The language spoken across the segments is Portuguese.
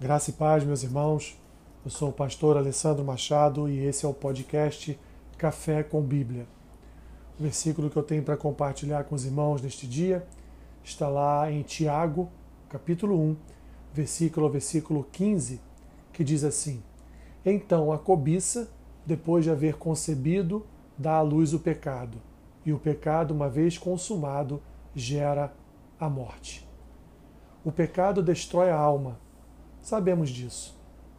Graça e paz, meus irmãos. Eu sou o pastor Alessandro Machado e esse é o podcast Café com Bíblia. O versículo que eu tenho para compartilhar com os irmãos neste dia está lá em Tiago, capítulo 1, versículo versículo 15, que diz assim: Então a cobiça, depois de haver concebido, dá à luz o pecado, e o pecado, uma vez consumado, gera a morte. O pecado destrói a alma Sabemos disso.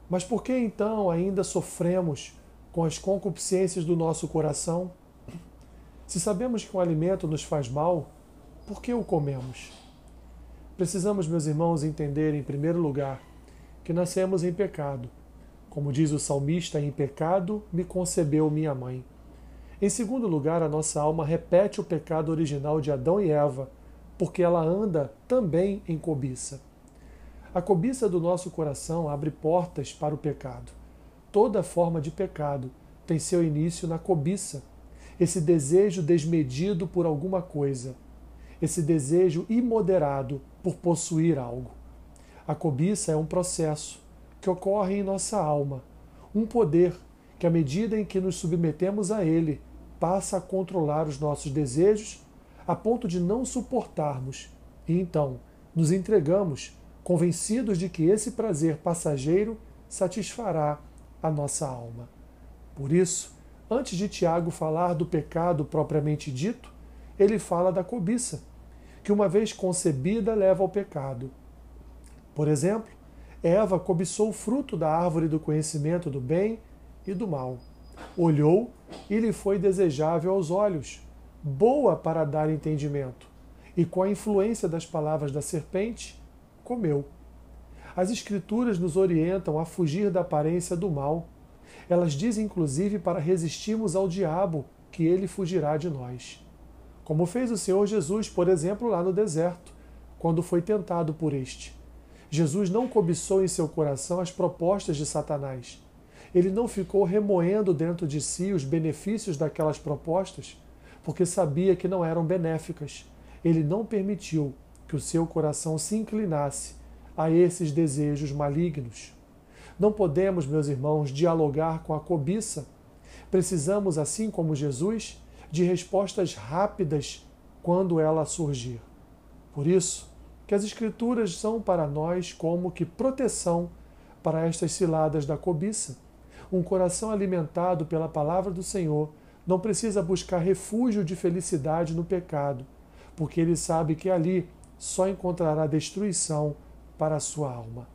Mas por que então ainda sofremos com as concupiscências do nosso coração? Se sabemos que um alimento nos faz mal, por que o comemos? Precisamos, meus irmãos, entender, em primeiro lugar, que nascemos em pecado. Como diz o salmista, em pecado me concebeu minha mãe. Em segundo lugar, a nossa alma repete o pecado original de Adão e Eva, porque ela anda também em cobiça. A cobiça do nosso coração abre portas para o pecado. Toda forma de pecado tem seu início na cobiça, esse desejo desmedido por alguma coisa, esse desejo imoderado por possuir algo. A cobiça é um processo que ocorre em nossa alma, um poder que, à medida em que nos submetemos a ele, passa a controlar os nossos desejos a ponto de não suportarmos e então nos entregamos convencidos de que esse prazer passageiro satisfará a nossa alma. Por isso, antes de Tiago falar do pecado propriamente dito, ele fala da cobiça, que uma vez concebida leva ao pecado. Por exemplo, Eva cobiçou o fruto da árvore do conhecimento do bem e do mal. Olhou e lhe foi desejável aos olhos, boa para dar entendimento, e com a influência das palavras da serpente, comeu. As Escrituras nos orientam a fugir da aparência do mal. Elas dizem, inclusive, para resistirmos ao diabo, que ele fugirá de nós. Como fez o Senhor Jesus, por exemplo, lá no deserto, quando foi tentado por este. Jesus não cobiçou em seu coração as propostas de Satanás. Ele não ficou remoendo dentro de si os benefícios daquelas propostas, porque sabia que não eram benéficas. Ele não permitiu que o seu coração se inclinasse a esses desejos malignos. Não podemos, meus irmãos, dialogar com a cobiça. Precisamos, assim como Jesus, de respostas rápidas quando ela surgir. Por isso, que as Escrituras são para nós como que proteção para estas ciladas da cobiça. Um coração alimentado pela palavra do Senhor não precisa buscar refúgio de felicidade no pecado, porque ele sabe que ali só encontrará destruição para a sua alma.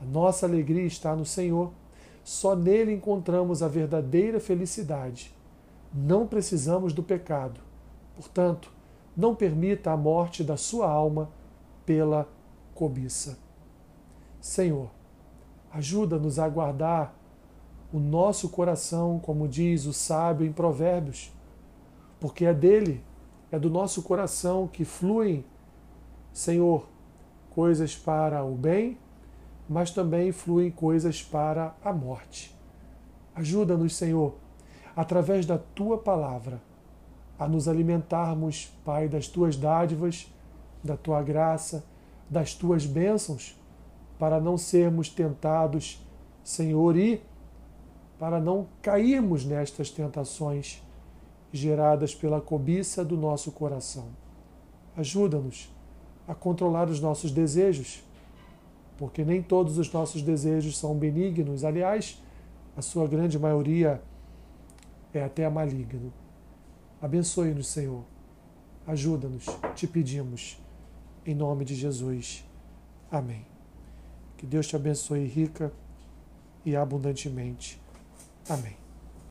A nossa alegria está no Senhor. Só nele encontramos a verdadeira felicidade. Não precisamos do pecado. Portanto, não permita a morte da sua alma pela cobiça. Senhor, ajuda-nos a guardar o nosso coração, como diz o sábio em Provérbios, porque é dele, é do nosso coração que fluem Senhor, coisas para o bem, mas também fluem coisas para a morte. Ajuda-nos, Senhor, através da tua palavra, a nos alimentarmos, Pai, das tuas dádivas, da tua graça, das tuas bênçãos, para não sermos tentados, Senhor, e para não cairmos nestas tentações geradas pela cobiça do nosso coração. Ajuda-nos a controlar os nossos desejos, porque nem todos os nossos desejos são benignos. Aliás, a sua grande maioria é até maligno. Abençoe-nos, Senhor. Ajuda-nos, te pedimos. Em nome de Jesus. Amém. Que Deus te abençoe rica e abundantemente. Amém.